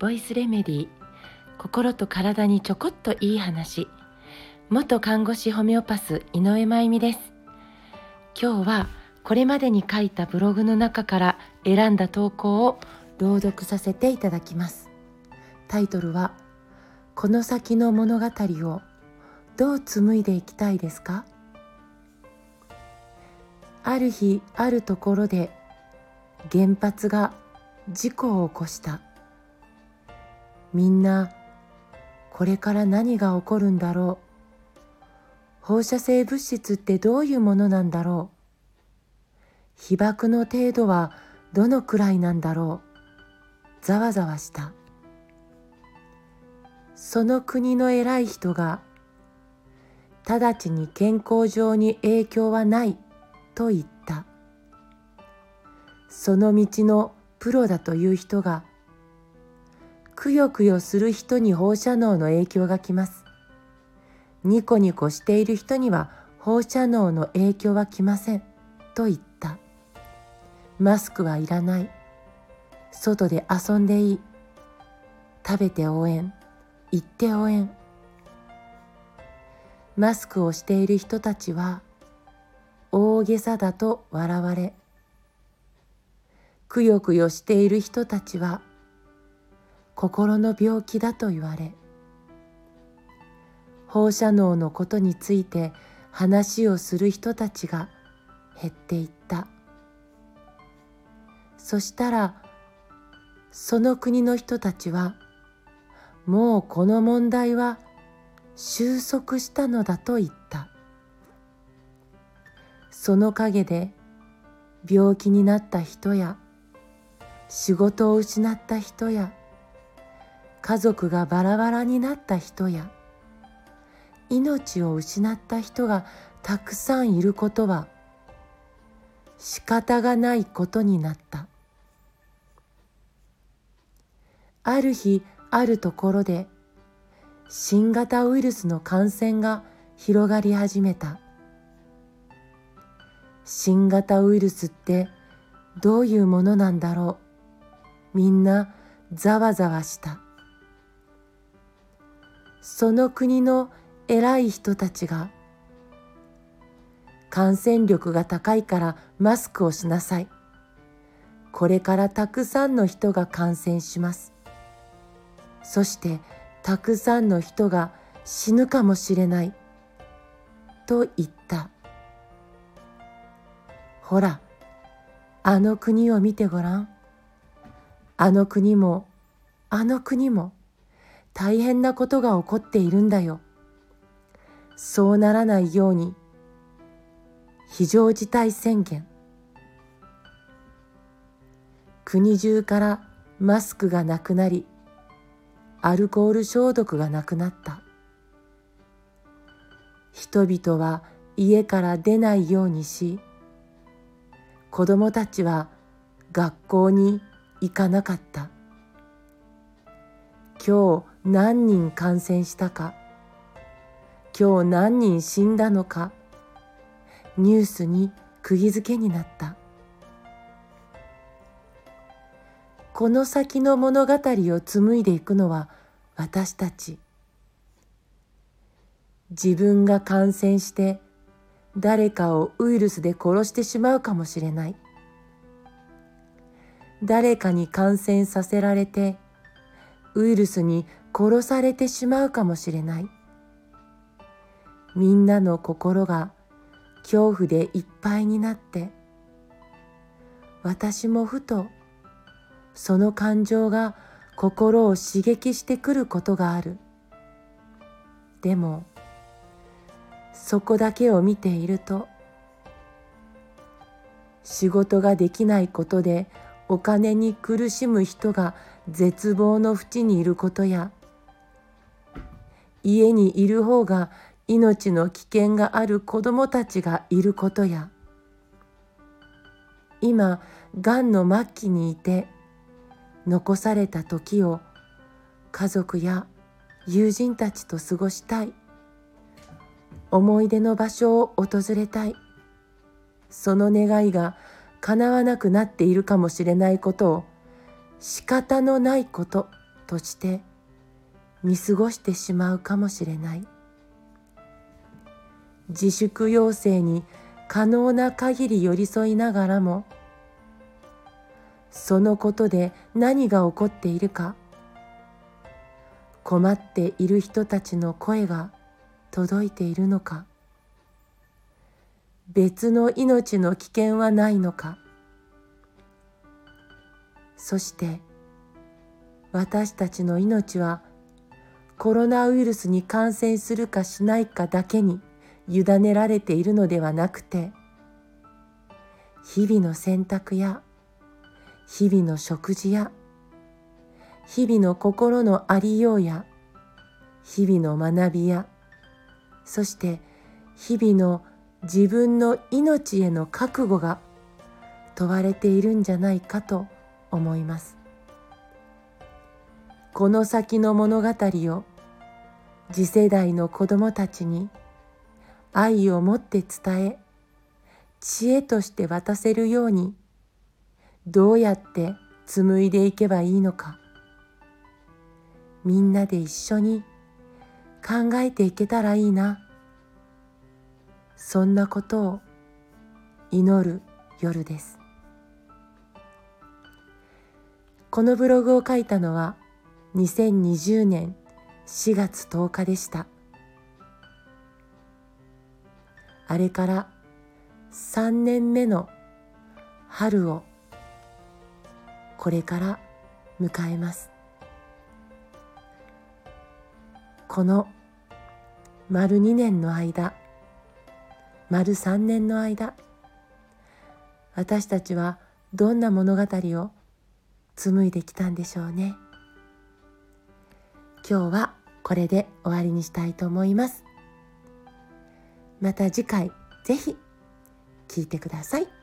ボイスレメディ心と体にちょこっといい話。元看護師ホメオパス井上真由美です。今日はこれまでに書いたブログの中から選んだ投稿を朗読させていただきます。タイトルはこの先の物語をどう紡いでいきたいですか？ある日あるところで原発が事故を起こした。みんなこれから何が起こるんだろう。放射性物質ってどういうものなんだろう。被爆の程度はどのくらいなんだろう。ざわざわした。その国の偉い人が直ちに健康上に影響はないと言った。その道のプロだという人がくよくよする人に放射能の影響がきます。ニコニコしている人には放射能の影響はきませんと言った。マスクはいらない。外で遊んでいい。食べて応援。行って応援。マスクをしている人たちは大げさだと笑われ。くよくよしている人たちは心の病気だと言われ放射能のことについて話をする人たちが減っていった。そしたらその国の人たちはもうこの問題は収束したのだと言った。その陰で病気になった人や仕事を失った人や家族がバラバラになった人や命を失った人がたくさんいることは仕方がないことになった。ある日あるところで新型ウイルスの感染が広がり始めた。新型ウイルスってどういうものなんだろう。みんなざわざわした。その国の偉い人たちが感染力が高いからマスクをしなさい。これからたくさんの人が感染します。そしてたくさんの人が死ぬかもしれない。と言った。ほらあの国を見てごらん。あの国もあの国も大変なことが起こっているんだよ。そうならないように非常事態宣言。国中からマスクがなくなりアルコール消毒がなくなった。人々は家から出ないようにし子供たちは学校に行かなかった。今日何人感染したか。今日何人死んだのか。ニュースに釘付けになった。この先の物語を紡いでいくのは私たち。自分が感染して誰かをウイルスで殺してしまうかもしれない。誰かに感染させられてウイルスに殺されてしまうかもしれない。みんなの心が恐怖でいっぱいになって私もふとその感情が心を刺激してくることがある。でもそこだけを見ていると仕事ができないことでお金に苦しむ人が絶望の淵にいることや家にいる方が命の危険がある子どもたちがいることや。今がんの末期にいて残された時を家族や友人たちと過ごしたい。思い出の場所を訪れたい。その願いが叶わなくなっているかもしれないことを仕方のないこととして見過ごしてしまうかもしれない。自粛要請に可能な限り寄り添いながらもそのことで何が起こっているか困っている人たちの声が届いているのか別の命の危険はないのかそして私たちの命はコロナウイルスに感染するかしないかだけに委ねられているのではなくて日々の選択や日々の食事や日々の心のありようや日々の学びやそして日々の自分の命への覚悟が問われているんじゃないかと思います。この先の物語を次世代の子供たちに愛を持って伝え知恵として渡せるようにどうやって紡いでいけばいいのかみんなで一緒に考えていけたらいいな。そんなことを祈る夜です。このブログを書いたのは2020年4月10日でした。あれから3年目の春をこれから迎えます。この丸2年の間丸3年の間私たちはどんな物語を紡いできたんでしょうね。今日はこれで終わりにしたいと思います。また次回ぜひ聞いてください。